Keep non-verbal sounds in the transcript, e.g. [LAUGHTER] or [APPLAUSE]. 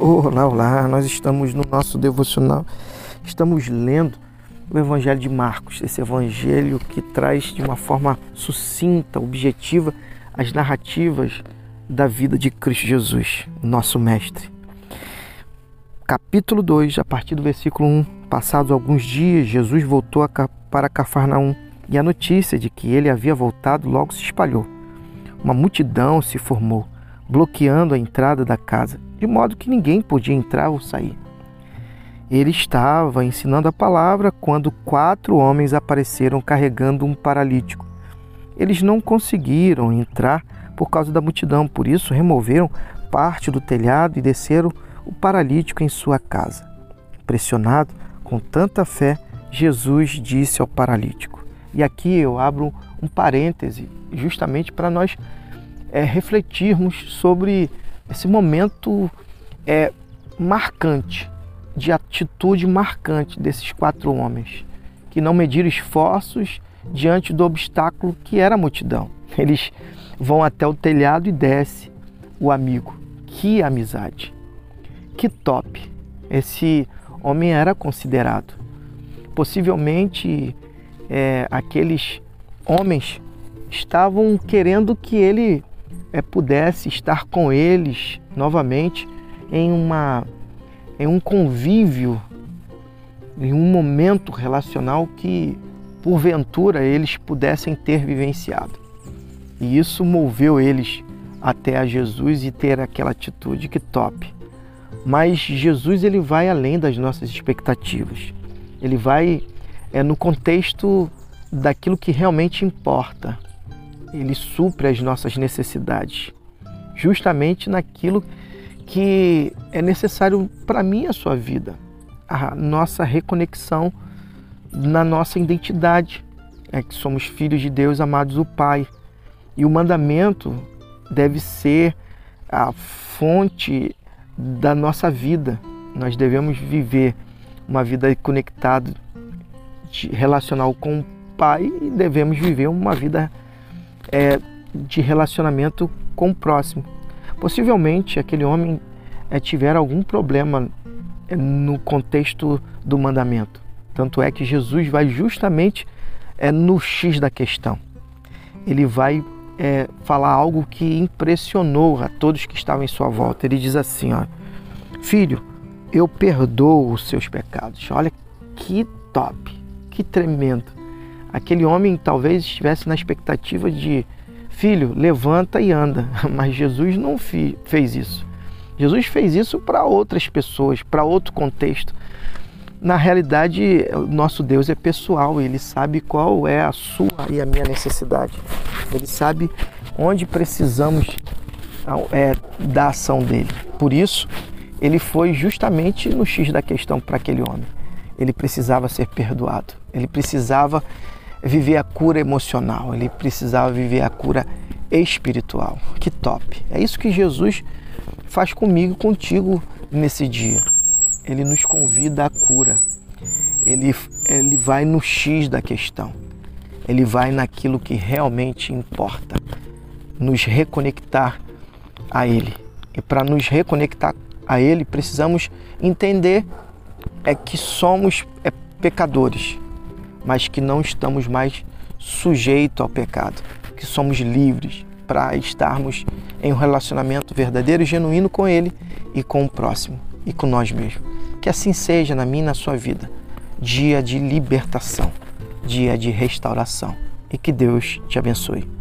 Olá, olá, nós estamos no nosso devocional, estamos lendo o Evangelho de Marcos, esse Evangelho que traz de uma forma sucinta, objetiva, as narrativas da vida de Cristo Jesus, nosso Mestre. Capítulo 2, a partir do versículo 1. Passados alguns dias, Jesus voltou para Cafarnaum e a notícia de que ele havia voltado logo se espalhou. Uma multidão se formou, bloqueando a entrada da casa de modo que ninguém podia entrar ou sair. Ele estava ensinando a palavra quando quatro homens apareceram carregando um paralítico. Eles não conseguiram entrar por causa da multidão, por isso removeram parte do telhado e desceram o paralítico em sua casa. Impressionado com tanta fé, Jesus disse ao paralítico. E aqui eu abro um parêntese, justamente para nós é, refletirmos sobre esse momento é marcante, de atitude marcante desses quatro homens, que não mediram esforços diante do obstáculo que era a multidão. Eles vão até o telhado e desce o amigo. Que amizade! Que top! Esse homem era considerado. Possivelmente é, aqueles homens estavam querendo que ele é, pudesse estar com eles novamente em, uma, em um convívio, em um momento relacional que, porventura, eles pudessem ter vivenciado. E isso moveu eles até a Jesus e ter aquela atitude que top. Mas Jesus ele vai além das nossas expectativas. Ele vai é no contexto daquilo que realmente importa ele supre as nossas necessidades, justamente naquilo que é necessário para mim a sua vida, a nossa reconexão na nossa identidade, é que somos filhos de Deus, amados do Pai. E o mandamento deve ser a fonte da nossa vida. Nós devemos viver uma vida conectada, relacional com o Pai e devemos viver uma vida é, de relacionamento com o próximo. Possivelmente aquele homem é, tiver algum problema é, no contexto do mandamento. Tanto é que Jesus vai justamente é, no X da questão. Ele vai é, falar algo que impressionou a todos que estavam em sua volta. Ele diz assim: ó, Filho, eu perdoo os seus pecados. Olha que top, que tremendo aquele homem talvez estivesse na expectativa de filho, levanta e anda, [LAUGHS] mas Jesus não fez isso. Jesus fez isso para outras pessoas, para outro contexto. Na realidade, nosso Deus é pessoal, ele sabe qual é a sua e a minha necessidade. Ele sabe onde precisamos é, da ação dele. Por isso, ele foi justamente no X da questão para aquele homem. Ele precisava ser perdoado, ele precisava viver a cura emocional, ele precisava viver a cura espiritual. Que top! É isso que Jesus faz comigo, contigo nesse dia. Ele nos convida à cura. Ele, ele vai no X da questão. Ele vai naquilo que realmente importa. Nos reconectar a Ele. E para nos reconectar a Ele, precisamos entender é que somos é, pecadores mas que não estamos mais sujeitos ao pecado, que somos livres para estarmos em um relacionamento verdadeiro e genuíno com Ele e com o próximo e com nós mesmos. Que assim seja na minha e na sua vida, dia de libertação, dia de restauração e que Deus te abençoe.